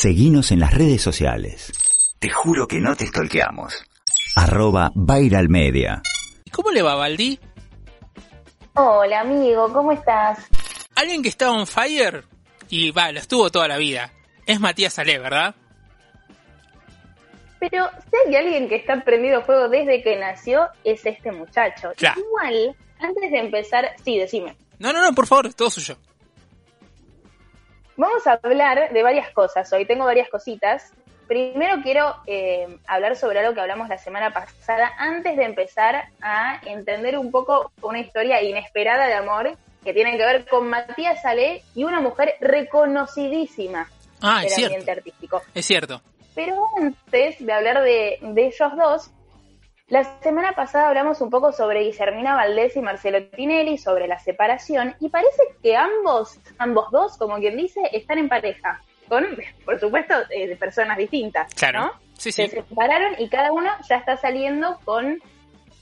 Seguinos en las redes sociales. Te juro que no te stalkeamos. Arroba Viral Media. ¿Cómo le va, Valdi? Hola, amigo, ¿cómo estás? Alguien que está on fire y va, lo estuvo toda la vida. Es Matías Ale, ¿verdad? Pero si hay alguien que está prendido fuego desde que nació, es este muchacho. Claro. Igual, antes de empezar, sí, decime. No, no, no, por favor, todo suyo. Vamos a hablar de varias cosas hoy. Tengo varias cositas. Primero quiero eh, hablar sobre algo que hablamos la semana pasada, antes de empezar a entender un poco una historia inesperada de amor que tiene que ver con Matías Salé y una mujer reconocidísima Ah, del ambiente artístico. Es cierto. Pero antes de hablar de, de ellos dos, la semana pasada hablamos un poco sobre Guillermina Valdés y Marcelo Tinelli, sobre la separación, y parece que ambos, ambos dos, como quien dice, están en pareja, con, por supuesto, eh, de personas distintas, Claro. ¿no? Sí, Se sí. separaron y cada uno ya está saliendo con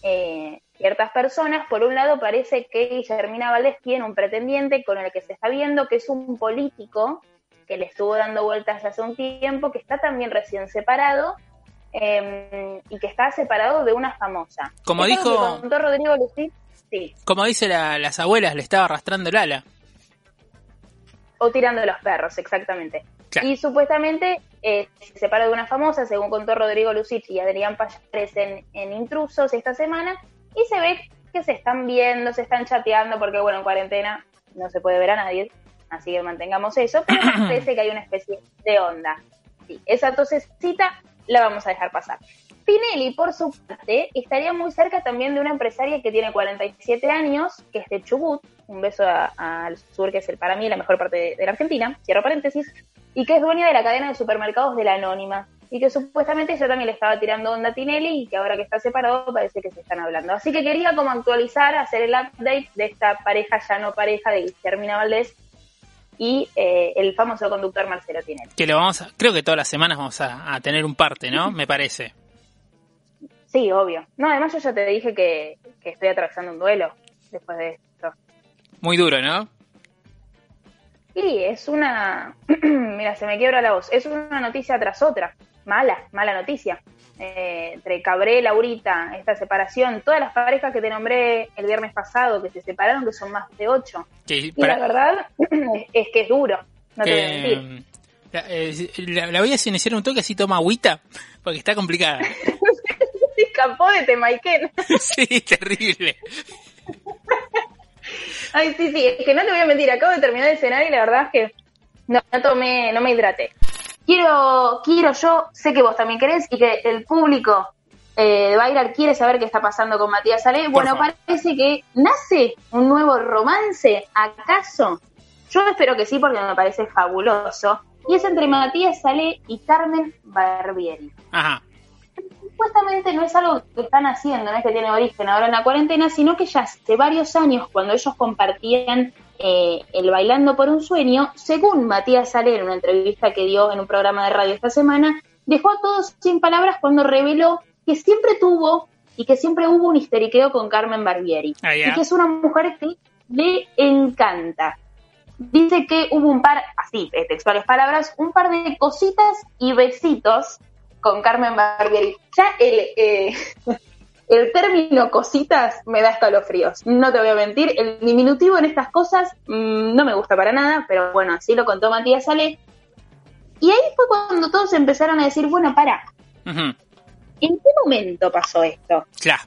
eh, ciertas personas. Por un lado, parece que Guillermina Valdés tiene un pretendiente con el que se está viendo, que es un político que le estuvo dando vueltas hace un tiempo, que está también recién separado eh, y que está separado de una famosa. Como Esto dijo- contó Rodrigo Lucía, sí, Como dice la- las abuelas, le estaba arrastrando el ala. o tirando los perros, exactamente. Claro. Y supuestamente eh, se separa de una famosa, según contó Rodrigo Lucich y Adrián Payares en, en Intrusos esta semana, y se ve que se están viendo, se están chateando, porque bueno, en cuarentena no se puede ver a nadie, así que mantengamos eso, pero parece que hay una especie de onda. Sí, esa tosecita la vamos a dejar pasar. Pinelli, por su parte, estaría muy cerca también de una empresaria que tiene 47 años, que es de Chubut, un beso al sur, que es el, para mí la mejor parte de, de la Argentina, cierro paréntesis, y que es dueña de la cadena de supermercados de la Anónima, y que supuestamente ella también le estaba tirando onda a Tinelli, y que ahora que está separado parece que se están hablando. Así que quería como actualizar, hacer el update de esta pareja ya no pareja de Guillermina Valdés y eh, el famoso conductor Marcelo Tinelli. Que lo vamos a, creo que todas las semanas vamos a, a tener un parte, ¿no? Me parece. Sí, obvio. No, además yo ya te dije que, que estoy atravesando un duelo después de esto. Muy duro, ¿no? Y es una... Mira, se me quiebra la voz. Es una noticia tras otra. Mala, mala noticia. Eh, entre Cabré, Laurita, esta separación, todas las parejas que te nombré el viernes pasado que se separaron, que son más de ocho. Y para- la verdad es que es duro. No te voy a que, mentir. la, eh, la- la voy a iniciar un toque así toma agüita, porque está complicada. Se escapó de Temaiken. sí, terrible. Ay, sí, sí, es que no te voy a mentir, acabo de terminar de cenar y la verdad es que no, no tomé, no me hidraté. Quiero, quiero yo, sé que vos también querés y que el público eh, de Bailar quiere saber qué está pasando con Matías Salé. Bueno, parece que nace un nuevo romance, ¿acaso? Yo espero que sí porque me parece fabuloso. Y es entre Matías Salé y Carmen Barbieri Ajá. supuestamente no es algo que están haciendo, no es que tiene origen ahora en la cuarentena, sino que ya hace varios años, cuando ellos compartían eh, el Bailando por un Sueño, según Matías Salé en una entrevista que dio en un programa de radio esta semana, dejó a todos sin palabras cuando reveló que siempre tuvo y que siempre hubo un histeriqueo con Carmen Barbieri. Ah. Y que es una mujer que le encanta. Dice que hubo un par, así, textuales palabras, un par de cositas y besitos con Carmen Barbieri. Ya el, eh, el término cositas me da escalofríos. No te voy a mentir, el diminutivo en estas cosas mm, no me gusta para nada, pero bueno, así lo contó Matías Sale. Y ahí fue cuando todos empezaron a decir, bueno, para. ¿en qué momento pasó esto? Claro.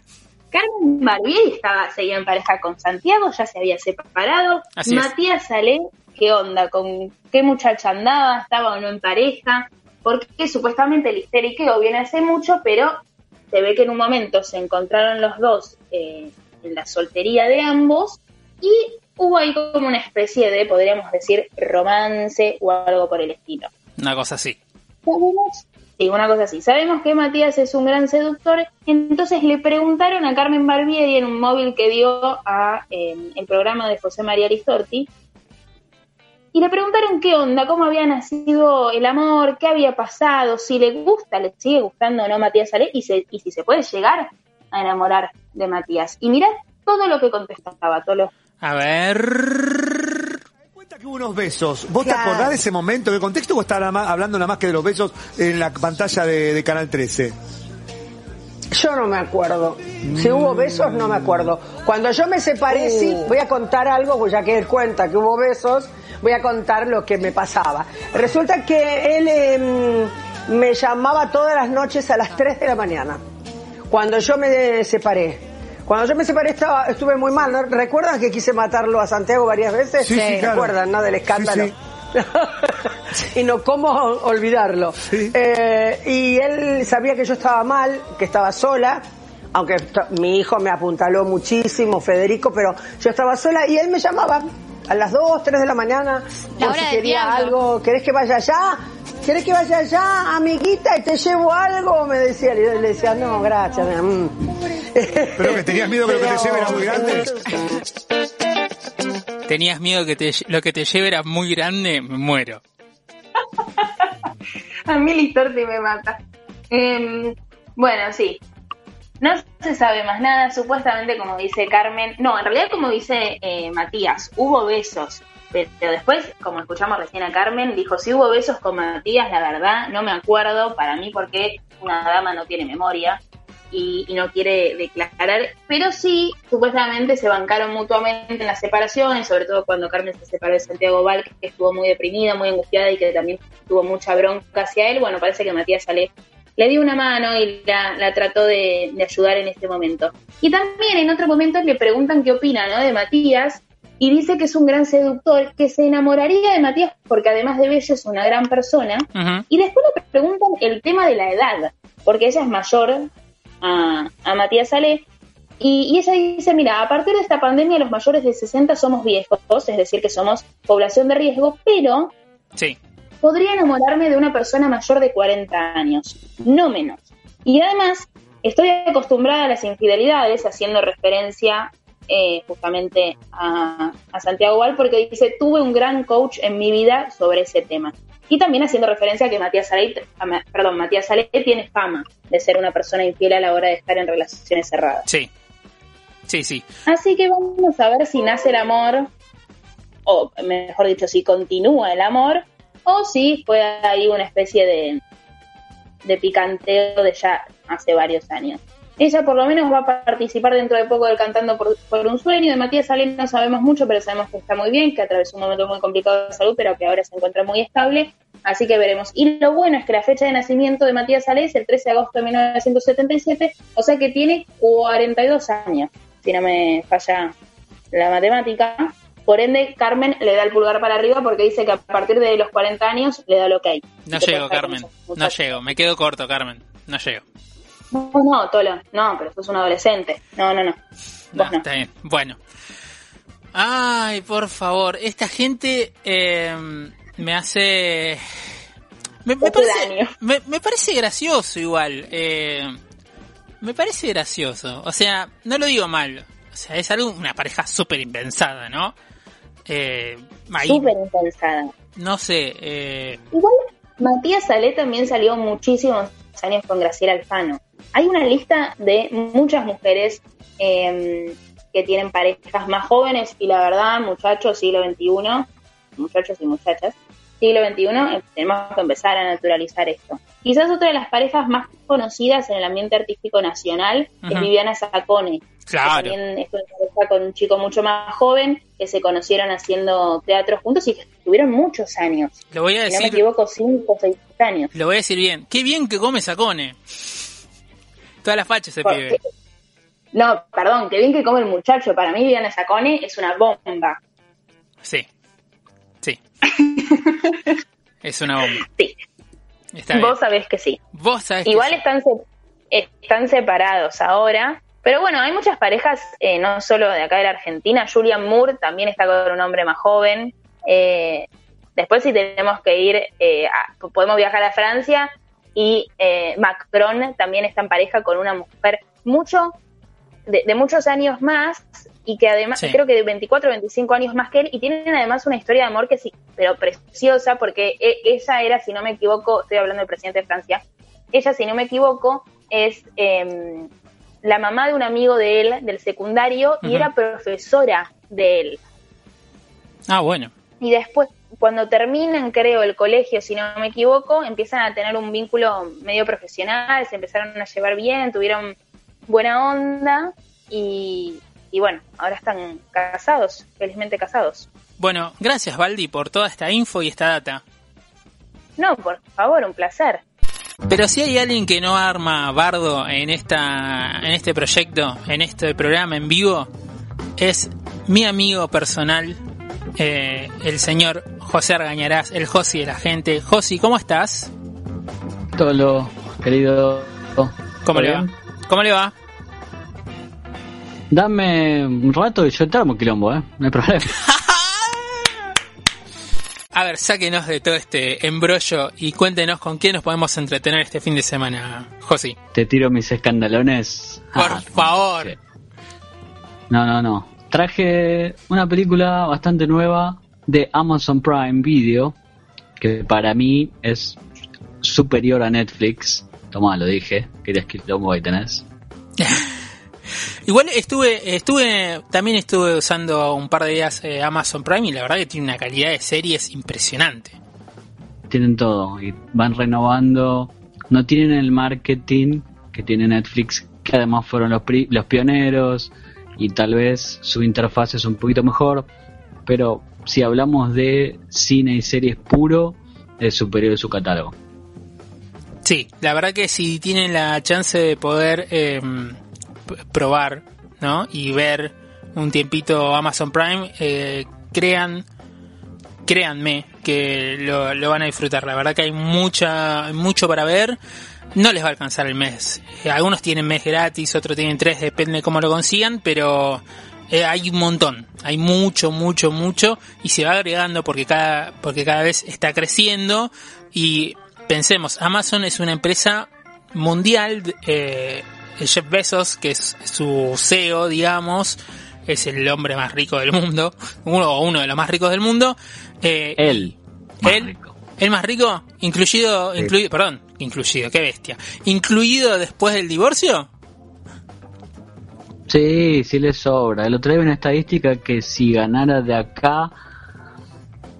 Carmen Barbieri estaba, seguía en pareja con Santiago, ya se había separado. Así es. Matías Salé, ¿qué onda? ¿Con qué muchacha andaba? ¿Estaba o no en pareja? Porque supuestamente el histeriqueo viene hace mucho, pero se ve que en un momento se encontraron los dos eh, en la soltería de ambos y hubo ahí como una especie de, podríamos decir, romance o algo por el estilo. Una cosa así. Sabemos, sí, una cosa así. Sabemos que Matías es un gran seductor, entonces le preguntaron a Carmen Barbieri en un móvil que dio a eh, el programa de José María Ristorti y le preguntaron qué onda, cómo había nacido el amor, qué había pasado, si le gusta, le sigue gustando o no Matías Ale y, se- y si se puede llegar a enamorar de Matías. Y mirad todo lo que contestaba, todo lo A ver. que hubo unos besos. ¿Vos te acordás de ese momento? ¿Qué contexto vos estás hablando nada más que de los besos en la pantalla de, Canal 13? Yo no me acuerdo. Si hubo besos, no me acuerdo. Cuando yo me separé, sí, uh. voy a contar algo, pues ya que él cuenta que hubo besos, voy a contar lo que me pasaba. Resulta que él em, me llamaba todas las noches a las 3 de la mañana, cuando yo me separé. Cuando yo me separé estaba, estuve muy mal. ¿no? ¿Recuerdan que quise matarlo a Santiago varias veces? Sí, sí ¿Recuerdan, no? Del escándalo. y no cómo olvidarlo. Eh, y él sabía que yo estaba mal, que estaba sola, aunque mi hijo me apuntaló muchísimo, Federico, pero yo estaba sola y él me llamaba a las 2, 3 de la mañana, la si quería algo, ¿querés que vaya allá? ¿Querés que vaya allá, amiguita, y te llevo algo? Me decía, y yo le decía, no, gracias. Mm. Pero que tenías miedo que lo que te lleve era muy grande. Tenías miedo que te, lo que te lleve era muy grande, me muero. a mí la me mata. Em, bueno, sí, no se sabe más nada, supuestamente como dice Carmen, no, en realidad como dice eh, Matías, hubo besos, pero después, como escuchamos recién a Carmen, dijo, si hubo besos con Matías, la verdad, no me acuerdo, para mí porque una dama no tiene memoria y, no quiere declarar, pero sí, supuestamente se bancaron mutuamente en las separaciones, sobre todo cuando Carmen se separó de Santiago Val, que estuvo muy deprimida, muy angustiada y que también tuvo mucha bronca hacia él, bueno, parece que Matías sale le dio una mano y la, trató de, ayudar en este momento. Y también en otro momento le preguntan qué opina ¿no? de Matías y dice que es un gran seductor, que se enamoraría de Matías porque además de bello es una gran persona. Y después le preguntan el tema de la edad, porque ella es mayor a, Matías Salé. Y, y, ella dice, mira, a partir de esta pandemia los mayores de 60 somos viejos, es decir, que somos población de riesgo, pero sí podría enamorarme de una persona mayor de 40 años, no menos. Y además, estoy acostumbrada a las infidelidades, haciendo referencia eh, justamente a, Santiago Val, porque dice, tuve un gran coach en mi vida sobre ese tema. Y también haciendo referencia a que Matías Salé, perdón, Matías Salé tiene fama de ser una persona infiel a la hora de estar en relaciones cerradas. Sí, sí, sí. Así que vamos a ver si nace el amor, o mejor dicho, si continúa el amor, o si fue ahí una especie de, de picanteo de ya hace varios años. Ella por lo menos va a participar dentro de poco del Cantando por, un Sueño. De Matías Salén no sabemos mucho, pero sabemos que está muy bien, que atravesó un momento muy complicado de salud, pero que ahora se encuentra muy estable. Así que veremos. Y lo bueno es que la fecha de nacimiento de Matías Salé es el 13 de agosto de 1977, o sea que tiene 42 años, si no me falla la matemática. Por ende, Carmen le da el pulgar para arriba porque dice que a partir de los 40 años le da lo que hay. No llego, Carmen. No llego. Me quedo corto, Carmen. No llego. No, no, Tolo. No, pero sos un adolescente. No, no, no. no, Está bien. Bueno. Ay, por favor. Esta gente eh, me hace... Me, parece, me, parece gracioso igual. Eh, me parece gracioso. O sea, no lo digo mal. O sea, es algo, una pareja súper impensada, ¿no? Eh, Súper impensada. No sé. Eh... Igual Matías Salé también salió muchísimos años con Graciela Alfano. Hay una lista de muchas mujeres em, que tienen parejas más jóvenes y la verdad, muchachos, siglo XXI, muchachos y muchachas, siglo XXI, eh, tenemos que empezar a naturalizar esto. Quizás otra de las parejas más conocidas en el ambiente artístico nacional es Viviana Sacone. Claro. también es con un chico mucho más joven que se conocieron haciendo teatro juntos y que estuvieron muchos años. Lo voy a decir. no me equivoco, cinco o seis años. Lo voy a decir bien. Qué bien que come Sacone. Todas las fachas se pide. No, perdón, qué bien que come el muchacho. Para mí, Viviana Sacone es una bomba. Sí. Sí. es una bomba. Sí. Vos sabés que sí. Vos sabés Igual que están, están separados ahora, pero bueno, hay muchas parejas, eh, no solo de acá de la Argentina. Julian Moore también está con un hombre más joven. Eh, después, si tenemos que ir, eh, podemos viajar a Francia. Y Macron también está en pareja con una mujer mucho de, muchos años más y que además, creo que de 24 o 25 años más que él, y tienen además una historia de amor que sí, pero preciosa, porque e, ella era, si no me equivoco, estoy hablando del presidente de Francia, ella, si no me equivoco, es em, la mamá de un amigo de él, del secundario, y era profesora de él. Ah, bueno. y después cuando terminan, creo, el colegio, si no me equivoco, empiezan a tener un vínculo medio profesional, se empezaron a llevar bien, tuvieron buena onda y, y bueno, ahora están casados, felizmente casados. Bueno, gracias Valdi por toda esta info y esta data. No, por favor, un placer. Pero si hay alguien que no arma bardo en esta en este proyecto, en este programa en vivo, es mi amigo personal, eh, el señor José Argañarás, el Josi de la gente. Josi, ¿cómo estás? Todo querido. ¿Cómo le va? ¿Cómo le va? Dame un rato y yo te armo quilombo, ¿eh? No hay problema. A ver, sáquenos de todo este embrollo y cuéntenos con quién nos podemos entretener este fin de semana, Josi. Te tiro mis escandalones. Por ah, favor. No, no, no. Traje una película bastante nueva de Amazon Prime Video, que para mí es superior a Netflix. Toma, lo dije. Querías que lo ahí tenés. Igual estuve, estuve, también estuve usando un par de días eh, Amazon Prime y la verdad que tiene una calidad de series impresionante. Tienen todo y van renovando. No tienen el marketing que tiene Netflix, que además fueron los, los pioneros y tal vez su interfaz es un poquito mejor, pero si hablamos de cine y series puro, es superior a su catálogo. Sí, la verdad que si tienen la chance de poder eh, probar, ¿no? Y ver un tiempito Amazon Prime, eh, crean, créanme que lo, van a disfrutar. La verdad que hay mucha, mucho para ver. No les va a alcanzar el mes. Eh, algunos tienen mes gratis, otros tienen tres, depende de cómo lo consigan, pero eh, hay un montón, hay mucho, mucho, mucho y se va agregando porque cada, porque cada vez está creciendo y pensemos, Amazon es una empresa mundial Jeff Bezos, que es su CEO, digamos, es el hombre más rico del mundo, uno o uno de los más ricos del mundo. Eh, él. Él. ¿El más rico? Incluido, incluido, perdón, incluido, qué bestia. ¿Incluido después del divorcio? Sí, sí le sobra. El otro día una estadística que si ganara de acá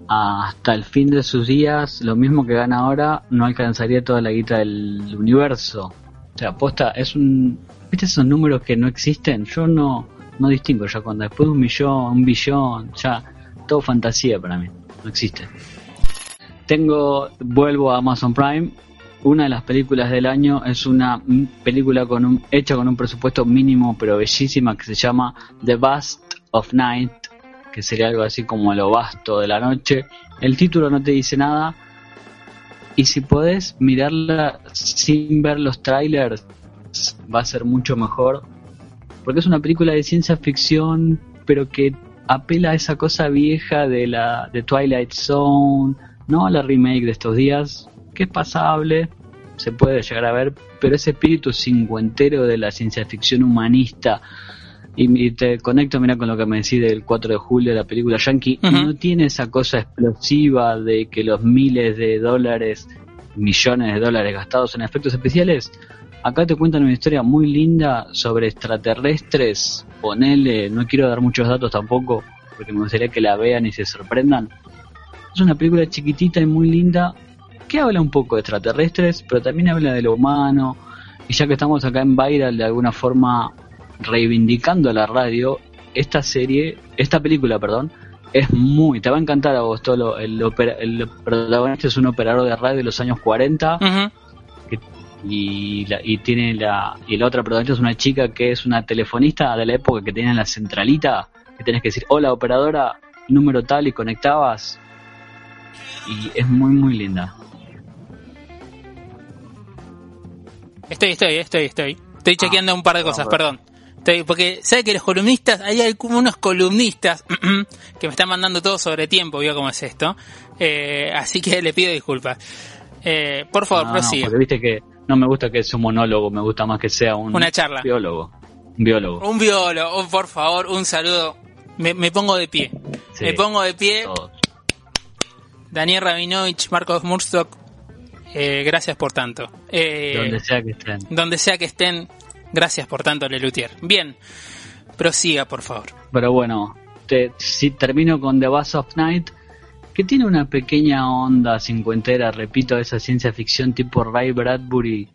hasta el fin de sus días, lo mismo que gana ahora, no alcanzaría toda la guita del universo. O sea, aposta, es un... ¿Viste esos números que no existen? Yo no, no distingo ya cuando después de un millón, un billón, ya todo fantasía para mí, no existe. Tengo, vuelvo a Amazon Prime, una de las películas del año es una película con un, hecha con un presupuesto mínimo pero bellísima que se llama The Bust of Night, que sería algo así como lo vasto de la noche. El título no te dice nada, y si podés mirarla sin ver los trailers, va a ser mucho mejor. Porque es una película de ciencia ficción, pero que apela a esa cosa vieja de la de Twilight Zone, no a la remake de estos días, que es pasable, se puede llegar a ver, pero ese espíritu cincuentero de la ciencia ficción humanista y, te conecto, mira, con lo que me decís del 4 de julio de la película Yankee, no tiene esa cosa explosiva de que los miles de dólares, millones de dólares gastados en efectos especiales, acá te cuentan una historia muy linda sobre extraterrestres, ponele, no quiero dar muchos datos tampoco, porque me gustaría que la vean y se sorprendan. Es una película chiquitita y muy linda que habla un poco de extraterrestres, pero también habla de lo humano. Y ya que estamos acá en Viral, de alguna forma reivindicando a la radio, esta serie, esta película, perdón, es muy, te va a encantar a vos, todo el, el, protagonista es un operador de radio de los años 40 y, la, y tiene la y la otra protagonista es una chica que es una telefonista de la época que tenía la centralita, que tenés que decir, hola operadora, número tal y conectabas y es muy muy linda. Estoy, estoy, estoy, estoy. Estoy chequeando un par de cosas, perdón porque sabe que los columnistas, hay como unos columnistas que me están mandando todo sobre tiempo, vio cómo es esto. Eh, así que le pido disculpas. Eh, por favor, no, prosiga. porque viste que no me gusta que sea un monólogo, me gusta más que sea un Una charla. biólogo. Un biólogo. Un biólogo, por favor, un saludo. Me, pongo de pie. me pongo de pie. Daniel Rabinovich, Marcos Murstock, eh, gracias por tanto. donde sea que estén. Donde sea que estén, Gracias por tanto, Lelutier. Bien, prosiga, por favor. Pero bueno, te, si termino con The Bass of Night, que tiene una pequeña onda cincuentera, repito, esa ciencia ficción tipo Ray Bradbury,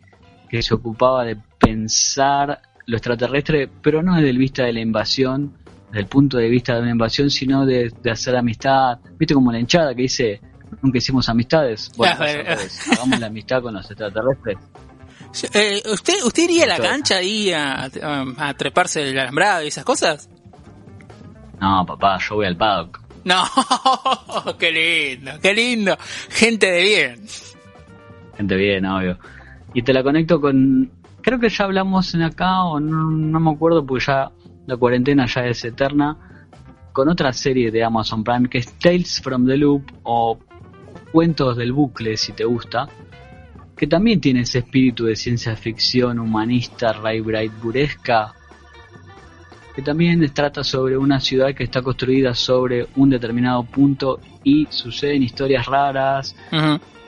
que se ocupaba de pensar lo extraterrestre, pero no desde el vista de la invasión, desde el punto de vista de una invasión, sino de, hacer amistad. ¿Viste como la hinchada que dice, nunca hicimos amistades? Bueno, hagamos la amistad con los extraterrestres. Eh, ¿usted, ¿Usted iría a la cancha ahí a, a, treparse el alambrado y esas cosas? No, papá, yo voy al paddock. No, qué lindo, qué lindo. Gente de bien. Gente bien, obvio. Y te la conecto con... Creo que ya hablamos en acá, o no, no me acuerdo, porque ya la cuarentena ya es eterna, con otra serie de Amazon Prime que es Tales from the Loop o Cuentos del Bucle, si te gusta que también tiene ese espíritu de ciencia ficción humanista, Ray buresca, que también trata sobre una ciudad que está construida sobre un determinado punto y suceden historias raras,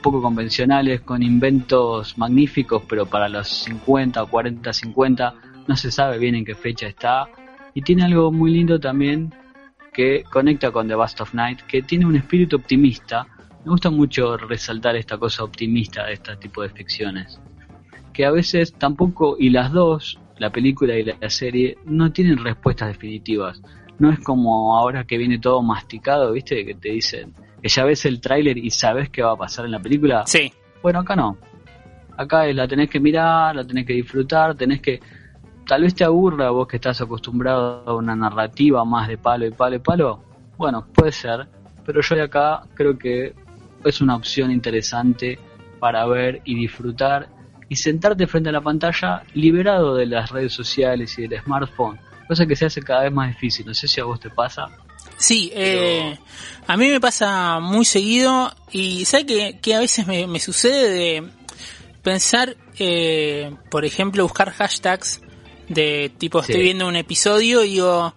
poco convencionales, con inventos magníficos, pero para los 50 o 40, 50 no se sabe bien en qué fecha está. Y tiene algo muy lindo también que conecta con The Bust of Night, que tiene un espíritu optimista, me gusta mucho resaltar esta cosa optimista de este tipo de ficciones. Que a veces tampoco, y las dos, la película y la serie, no tienen respuestas definitivas. No es como ahora que viene todo masticado, ¿viste? Que te dicen que ya ves el tráiler y sabes qué va a pasar en la película. Sí. Bueno, acá no. Acá la tenés que mirar, la tenés que disfrutar, tenés que... Tal vez te aburra vos que estás acostumbrado a una narrativa más de palo y palo y palo. Bueno, puede ser. Pero yo de acá creo que es una opción interesante para ver y disfrutar y sentarte frente a la pantalla liberado de las redes sociales y del smartphone, cosa que se hace cada vez más difícil. No sé si a vos te pasa. Sí, eh, a mí me pasa muy seguido y ¿sabes que, que a veces me, sucede de pensar, eh, por ejemplo, buscar hashtags de tipo estoy viendo un episodio y digo,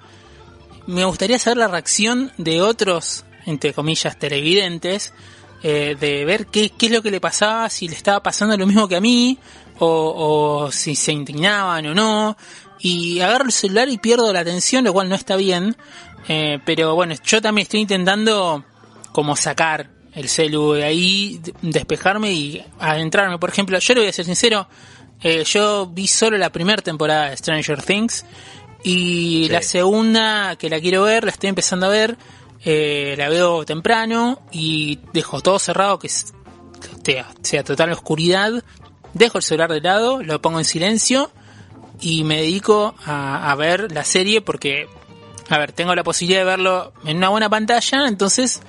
me gustaría saber la reacción de otros, entre comillas, televidentes eh, de ver qué, qué es lo que le pasaba, si le estaba pasando lo mismo que a mí, o, o si se indignaban o no. Y agarro el celular y pierdo la atención, lo cual no está bien. Eh, pero bueno, yo también estoy intentando como sacar el celu de ahí, despejarme y adentrarme. Por ejemplo, yo le voy a ser sincero, eh, yo vi solo la primera temporada de Stranger Things y la segunda que la quiero ver, la estoy empezando a ver eh, la veo temprano y dejo todo cerrado, que sea, total oscuridad, dejo el celular de lado, lo pongo en silencio y me dedico a, ver la serie porque, a ver, tengo la posibilidad de verlo en una buena pantalla, entonces,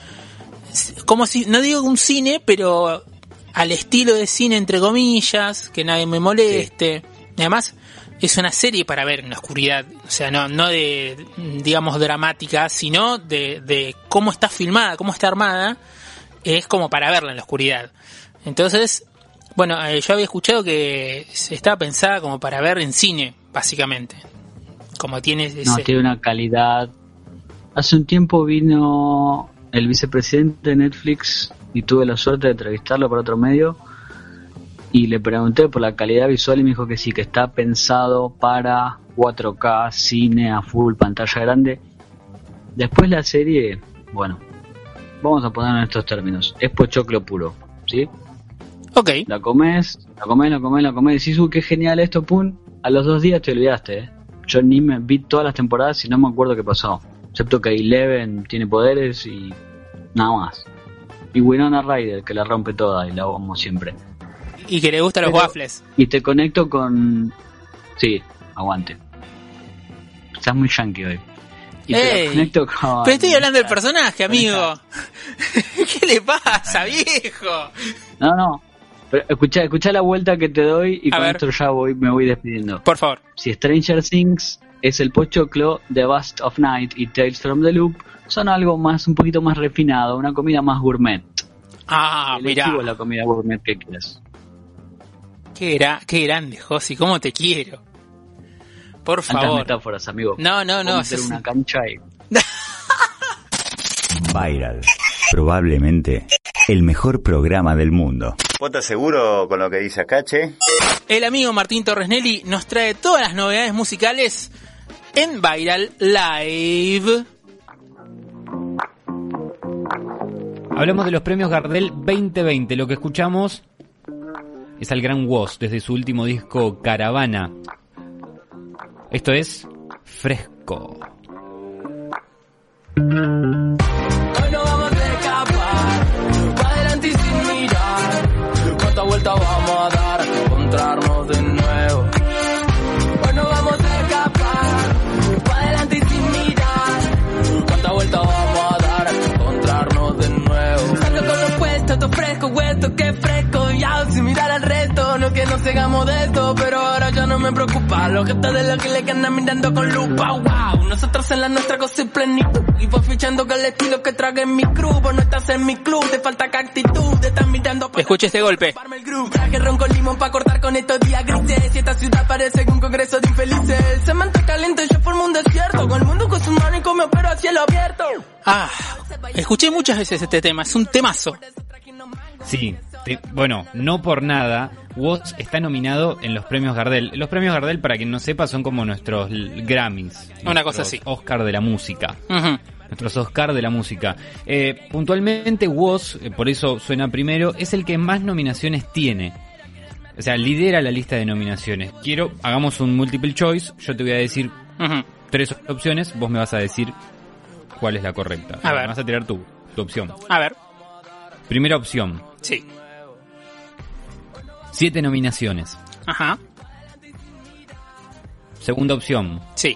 como si, no digo un cine, pero al estilo de cine entre comillas, que nadie me moleste. Y además, es una serie para ver en la oscuridad, o sea, no, no de, digamos, dramática, sino de, de cómo está filmada, cómo está armada, es como para verla en la oscuridad. Entonces, bueno, eh, yo había escuchado que estaba pensada como para ver en cine, básicamente. Como tiene ese... No, tiene una calidad. Hace un tiempo vino el vicepresidente de Netflix y tuve la suerte de entrevistarlo por otro medio y le pregunté por la calidad visual y me dijo que sí, que está pensado para 4K, cine a full, pantalla grande. Después la serie, bueno, vamos a poner en estos términos, es pochoclo puro, ¿sí? Ok. La comes, la comes, la comes, la comes, decís, uy, qué genial esto, pum, a los dos días te olvidaste, ¿eh? Yo ni me vi todas las temporadas y no me acuerdo qué pasó. Excepto que Eleven tiene poderes y nada más. Y Winona Ryder, que la rompe toda y la vamos siempre. Y que le gustan los waffles. Y te conecto con. Sí, aguante. Estás muy yankee hoy. Y te conecto con... Pero estoy hablando del personaje, amigo. ¿Qué le pasa, viejo? No, no. Pero escucha, escucha la vuelta que te doy y con esto ya voy, me voy despidiendo. Por favor. Si Stranger Things es el pochoclo, The Bust of Night y Tales from the Loop son algo más, un poquito más refinado, una comida más gourmet. Ah, mira. la comida gourmet que quieras. Qué, qué grande, Josi, cómo te quiero. Por favor. metáforas, amigo. No, no, no. Hacer una cancha y... Viral. Probablemente el mejor programa del mundo. ¿Vos estás seguro con lo que dice Acache? El amigo Martín Torres Nelly nos trae todas las novedades musicales en Viral Live. Hablamos de los premios Gardel 2020. Lo que escuchamos es al gran Woz desde su último disco Caravana. Esto es Fresco. Vamos a pa' sigamos de esto, pero ahora ya no me preocupa. Lo que está de lo que le andan mirando con lupa, wow. Nosotros en la nuestra cosa y plenitud. Y voy fichando con el estilo que trague en mi club. Vos no estás en mi club, te falta que actitud. Te están mirando para Escucha este golpe. el. Traje ron con limón para cortar con estos días grises. Y esta ciudad parece un congreso de infelices. Se manta caliente, yo formo un desierto. Con el mundo con su mano y con mi opero a cielo abierto. Ah, escuché muchas veces este tema, es un temazo. Sí, te- bueno, no por nada, Woz está nominado en los premios Gardel. Los premios Gardel, para quien no sepa, son como nuestros Grammys. Una cosa así. Oscar de la música. Nuestros Oscar de la música. Eh, puntualmente, Woz, eh, por eso suena primero, es el que más nominaciones tiene. O sea, lidera la lista de nominaciones. Quiero, hagamos un multiple choice. Yo te voy a decir tres opciones, vos me vas a decir cuál es la correcta. A ver. Me vas a tirar tu, tu opción. A ver, Primera opción, sí. Siete nominaciones. Ajá, Segunda opción, sí.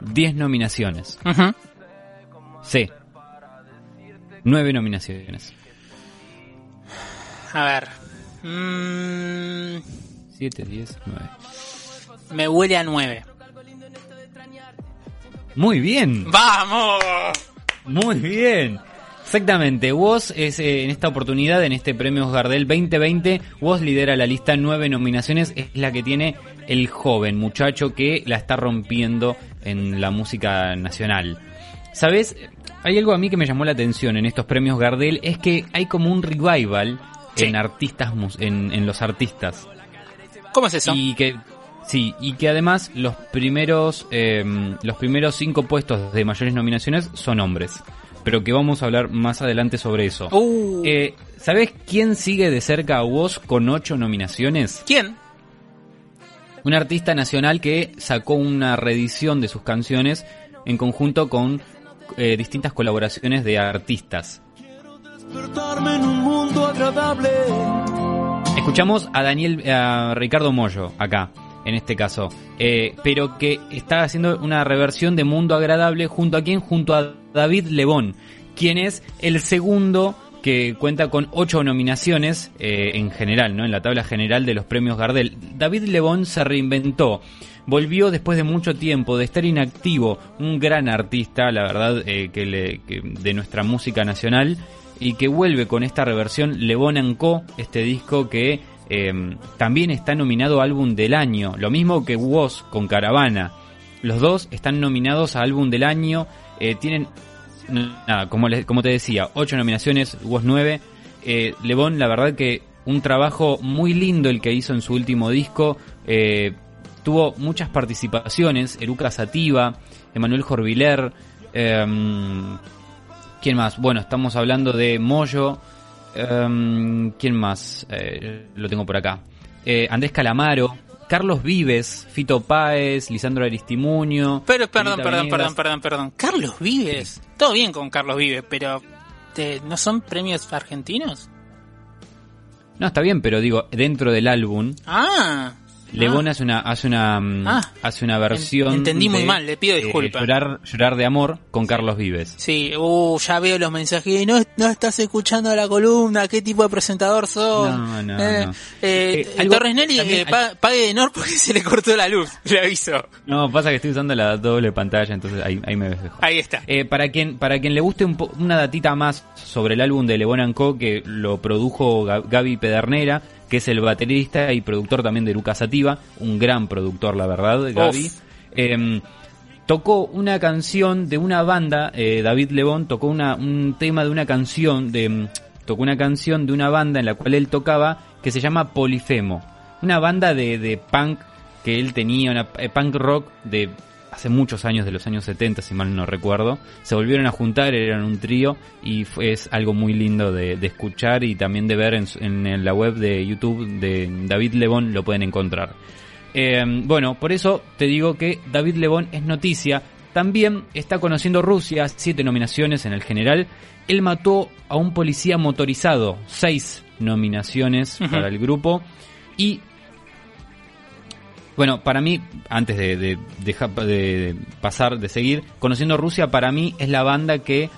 10 nominaciones. Ujú. C. 9 nominaciones. A ver. Mm, 7, 10, 9. me huele a 9. Muy bien, ¡Vamos! muy bien. Exactamente, Woz es eh, en esta oportunidad, en este premio Gardel 2020, Woz lidera la lista, nueve nominaciones, es la que tiene el joven muchacho que la está rompiendo en la música nacional. ¿Sabes? Hay algo a mí que me llamó la atención en estos premios Gardel, es que hay como un revival Sí. en artistas, en, en los artistas. ¿Cómo es eso? Y que sí, y que además los primeros eh, los primeros cinco puestos de mayores nominaciones son hombres. Pero que vamos a hablar más adelante sobre eso. Uh, Eh, ¿Sabes quién sigue de cerca a vos con ocho nominaciones? ¿Quién? Un artista nacional que sacó una reedición de sus canciones en conjunto con eh, distintas colaboraciones de artistas. Despertarme en un mundo agradable. Escuchamos a Daniel, a Ricardo Mollo acá, en este caso, eh, pero que está haciendo una reversión de Mundo Agradable junto a quién, junto a David Lebón, quien es el segundo que cuenta con ocho nominaciones eh, en general, ¿no? En la tabla general de los premios Gardel. David Lebón se reinventó. Volvió después de mucho tiempo de estar inactivo, un gran artista, la verdad, eh, que, de nuestra música nacional, y que vuelve con esta reversión Lebon Co, este disco que eh, también está nominado a álbum del año, lo mismo que Woz con Caravana. Los dos están nominados a álbum del año, eh, tienen, nada, como, le- como te decía, ocho nominaciones, Woz nueve. Eh, Lebon, la verdad que un trabajo muy lindo el que hizo en su último disco. eh, tuvo muchas participaciones, Eruca Sativa, Emanuel Jorviler, em, ¿quién más? Bueno, estamos hablando de Moyo, em, ¿quién más? Eh, lo tengo por acá. Eh, Andrés Calamaro, Carlos Vives, Fito Páez, Lisandro Aristimuño. Pero, perdón, perdón, perdón, perdón, perdón. Carlos Vives. Todo bien con Carlos Vives, pero ¿te- ¿no son premios argentinos? No, está bien, pero digo, dentro del álbum, Ah. Lebón ah. hace una hace una mm, Ah. hace una versión entendí muy mal, le pido eh, disculpas. llorar llorar de amor con Carlos Vives. Sí, uh, ya veo los mensajes. No, no estás escuchando la columna. ¿Qué tipo de presentador sos? No, no, Eh, no. eh, Eh, algo- Torres Nelly también pa- pague de Nor porque se le cortó la luz. Le aviso. No, pasa que estoy usando la doble pantalla, entonces ahí, ahí me dejo. Ahí está. Para quien para quien le guste un po- una datita más sobre el álbum de Lebon Co que lo produjo Ga- Gaby Pedernera, que es el baterista y productor también de Lucas Sativa, un gran productor la verdad, Gaby. Em, tocó una canción de una banda, eh, David Lebón tocó una, un tema de una canción de mm, tocó una canción de una banda en la cual él tocaba que se llama Polifemo, una banda de, de punk que él tenía, una eh, punk rock de hace muchos años, de los años 70, si mal no recuerdo. Se volvieron a juntar, eran un trío y fue, es algo muy lindo de, escuchar y también de ver en, la web de YouTube de David Lebón, lo pueden encontrar. Eh, bueno, por eso te digo que David Lebón es noticia. También está conociendo Rusia, siete nominaciones en el general. Él mató a un policía motorizado, seis nominaciones para el grupo. Y bueno, para mí, antes de, dejar de pasar, de seguir, conociendo Rusia, para mí es la banda que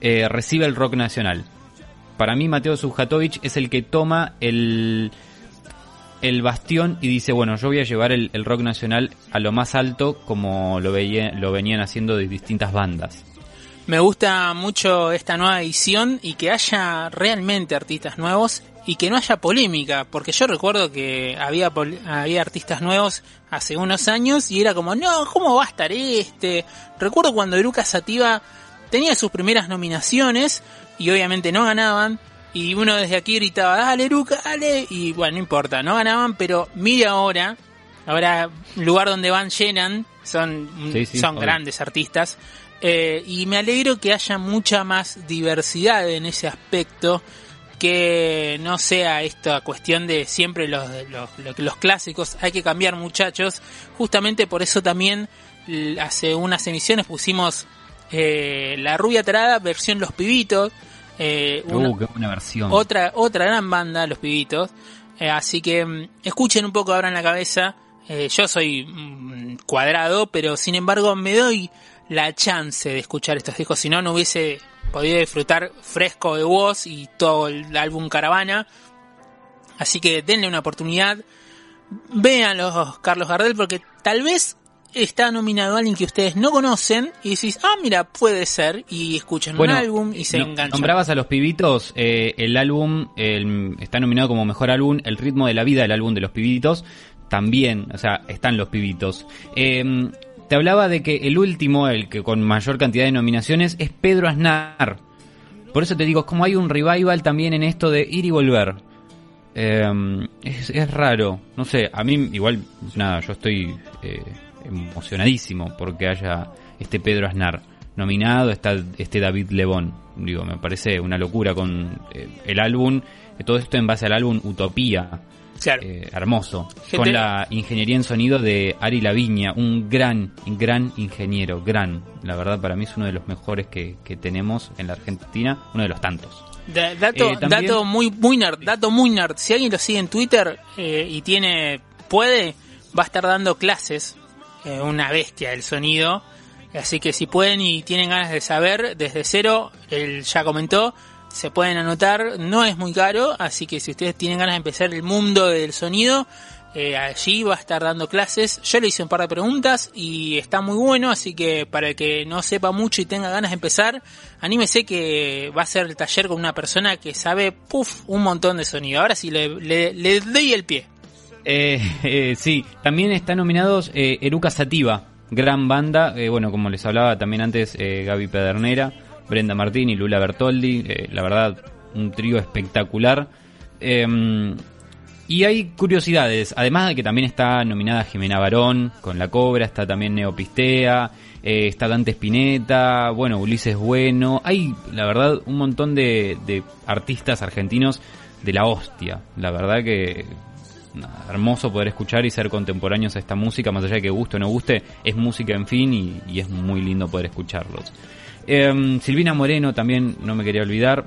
eh, recibe el rock nacional. Para mí, Mateo Subjatovich es el que toma el, el bastión y dice, bueno, yo voy a llevar el, rock nacional a lo más alto como lo, veía, lo venían haciendo de distintas bandas. Me gusta mucho esta nueva edición y que haya realmente artistas nuevos y que no haya polémica, porque yo recuerdo que había, había artistas nuevos hace unos años y era como, no, ¿cómo va a estar este? Recuerdo cuando Eruca Sativa tenía sus primeras nominaciones y obviamente no ganaban. Y uno desde aquí gritaba, dale Eruca, dale. Y bueno, no importa, no ganaban, pero mire ahora, ahora lugar donde van llenan, son, son grandes artistas. Eh, y me alegro que haya mucha más diversidad en ese aspecto que no sea esta cuestión de siempre los, los, los, clásicos, hay que cambiar muchachos, justamente por eso también hace unas emisiones pusimos eh, La Rubia Tarada, versión Los Pibitos, eh, uh, qué buena versión. Otra, otra gran banda, Los Pibitos, eh, así que mm, escuchen un poco, abran la cabeza, eh, yo soy mm, cuadrado, pero sin embargo me doy la chance de escuchar estos discos, si no, no hubiese podido disfrutar fresco de voz y todo el álbum Caravana. Así que denle una oportunidad. Vean los Carlos Gardel porque tal vez está nominado alguien que ustedes no conocen y decís, ah, mira, puede ser, y escuchan un álbum y se enganchan. Nombrabas a los pibitos, eh, el álbum está nominado como mejor álbum, El ritmo de la vida, el álbum de los pibitos, también, o sea, están los pibitos. Eh, te hablaba de que el último, el que con mayor cantidad de nominaciones, es Pedro Aznar. Por eso te digo, como hay un revival también en esto de ir y volver. Em, es, raro, no sé, a mí igual, nada, yo estoy eh, emocionadísimo porque haya este Pedro Aznar nominado, está este David Lebón. Digo, me parece una locura con eh, el álbum, todo esto en base al álbum Utopía, eh, hermoso. Con la ingeniería en sonido de Ari Laviña, un gran, gran ingeniero, gran. La verdad, para mí es uno de los mejores que, tenemos en la Argentina, uno de los tantos. dato, eh, dato muy, muy nerd, dato muy nerd. Si alguien lo sigue en Twitter eh, y tiene, puede, va a estar dando clases, una bestia del sonido. Así que si pueden y tienen ganas de saber, desde cero, él ya comentó, se pueden anotar, no es muy caro, así que si ustedes tienen ganas de empezar el mundo del sonido, eh, allí va a estar dando clases. Yo le hice un par de preguntas y está muy bueno, así que para el que no sepa mucho y tenga ganas de empezar, anímese que va a ser el taller con una persona que sabe, puff, un montón de sonido. Ahora sí, le, le, doy el pie. Eh, eh, sí, también están nominados Eruca Sativa, gran banda, bueno, como les hablaba también antes, Gaby Pedernera. Brenda Martín y Lula Bertoldi. Eh, la verdad, un trío espectacular. Em, y hay curiosidades, además de que también está nominada Jimena Barón con La Cobra, está también Neopistea, eh, está Dante Spinetta, bueno, Ulises Bueno. Hay, la verdad, un montón de, artistas argentinos de la hostia. La verdad que hermoso poder escuchar y ser contemporáneos a esta música, más allá de que guste o no guste, es música en fin y es muy lindo poder escucharlos. Em, Silvina Moreno también no me quería olvidar.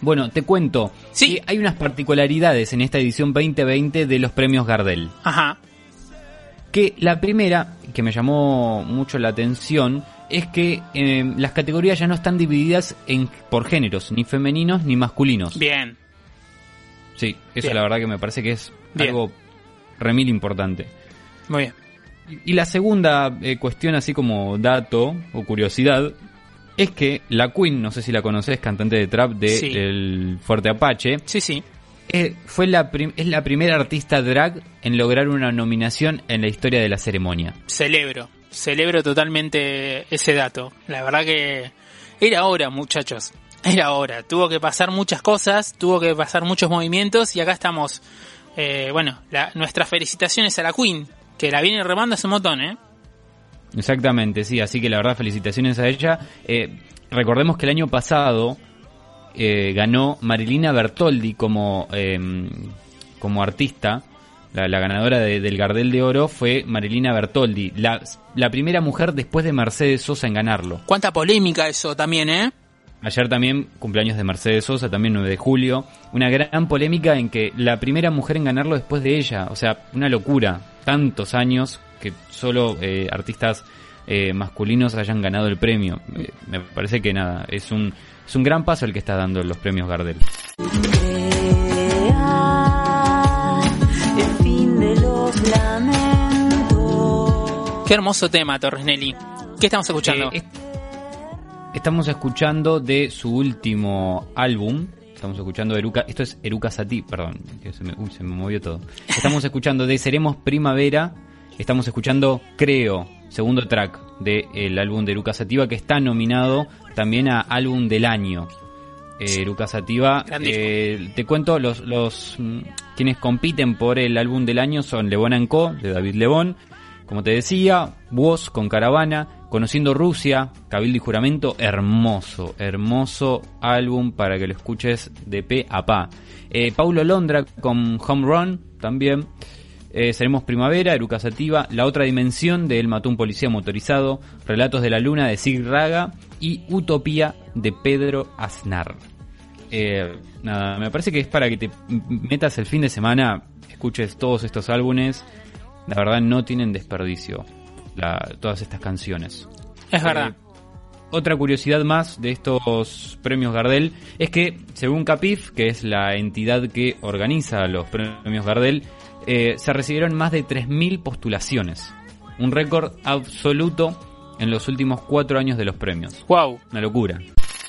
Bueno, te cuento. Sí. hay unas particularidades en esta edición 2020 de los premios Gardel. Ajá. Que la primera, que me llamó mucho la atención, es que em, las categorías ya no están divididas en, por géneros, ni femeninos ni masculinos. Bien. Sí, eso la verdad que me parece que es algo remil importante. Muy bien. Y, la segunda eh, cuestión, así como dato o curiosidad, es que la Queen, no sé si la conoces, cantante de trap de El Fuerte Apache. Sí, sí. Eh, fue la es la primera artista drag en lograr una nominación en la historia de la ceremonia. Celebro, celebro totalmente ese dato. La verdad que era hora, muchachos. Era hora. Tuvo que pasar muchas cosas, tuvo que pasar muchos movimientos y acá estamos. Eh, bueno, nuestras felicitaciones a la Queen, que la viene remando hace un montón, ¿eh? Exactamente, sí, así que la verdad felicitaciones a ella. Eh, recordemos que el año pasado eh, ganó Marilina Bertoldi como, em, como artista. La, la ganadora de- del Gardel de Oro fue Marilina Bertoldi, la, la primera mujer después de Mercedes Sosa en ganarlo. Cuánta polémica eso también, ¿eh? Ayer también cumpleaños de Mercedes Sosa, también 9 de julio. Una gran polémica en que la primera mujer en ganarlo después de ella. O sea, una locura. Tantos años que solo eh, artistas eh, masculinos hayan ganado el premio. Eh, me parece que nada, es un, es un gran paso el que está dando los premios Gardel. De. Qué hermoso tema, Torres Nelly. ¿Qué estamos escuchando? Eh, Estamos escuchando de su último álbum. Estamos escuchando Eruca. Esto es Eruca Satie, perdón. que Se me, uy, se me movió todo. Estamos escuchando de Seremos Primavera. Estamos escuchando Creo, segundo track del álbum de Eruca Sativa, que está nominado también a álbum del año. Eh, Eruca Sativa, eh, te cuento, los, los mm, quienes compiten por el álbum del año son Lebón Co, de David Lebón, como te decía, Woz con Caravana, Conociendo Rusia, Cabildo y Juramento, hermoso, hermoso álbum para que lo escuches de pe a pa. Eh, Paulo Londra con Home Run también. Eh, Seremos Primavera, Eruca Sativa, La Otra Dimensión de El Mató un Policía Motorizado, Relatos de la Luna de Sig Raga y Utopía de Pedro Aznar. Eh, nada, me parece que es para que te metas el fin de semana, escuches todos estos álbumes. La verdad no tienen desperdicio la- todas estas canciones. Es verdad. Eh, otra curiosidad más de estos premios Gardel es que, según Capif, que es la entidad que organiza los premios Gardel, eh, se recibieron más de 3.000 postulaciones. Un récord absoluto en los últimos cuatro años de los premios. ¡Wow! Una locura.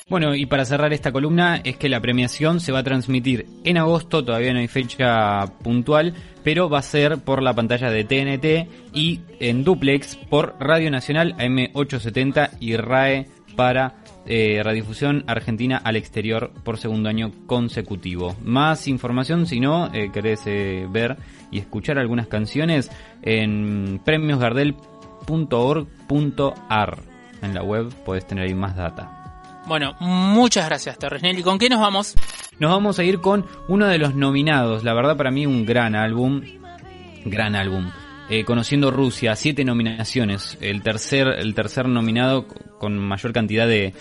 Bueno, y para cerrar esta columna es que la premiación se va a transmitir en agosto, todavía no hay fecha puntual, pero va a ser por la pantalla de TNT y en duplex por Radio Nacional AM870 y RAE para eh, Radiodifusión Argentina al exterior por segundo año consecutivo. Más información si no eh, querés eh, ver y escuchar algunas canciones en premiosgardel.org.ar. En la web podés tener ahí más data. Bueno, muchas gracias, Torres Nelly. ¿Con qué nos vamos? Nos vamos a ir con uno de los nominados. La verdad, para mí, un gran álbum. Gran álbum. Eh, Conociendo Rusia, siete nominaciones. El tercer, el tercer nominado con mayor cantidad de,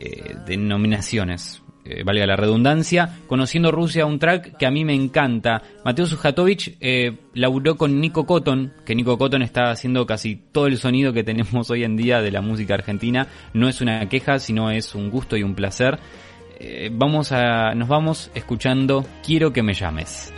eh, de nominaciones. Eh, valga la redundancia. Conociendo Rusia, un track que a mí me encanta. Mateo Sujatovic eh, laburó con Nico Cotton, que Nico Cotton está haciendo casi todo el sonido que tenemos hoy en día de la música argentina. No es una queja, sino es un gusto y un placer. Vamos a, nos vamos escuchando Quiero que me llames.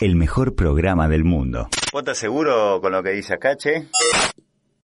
El mejor programa del mundo. ¿Vos estás seguro con lo que dice Acache?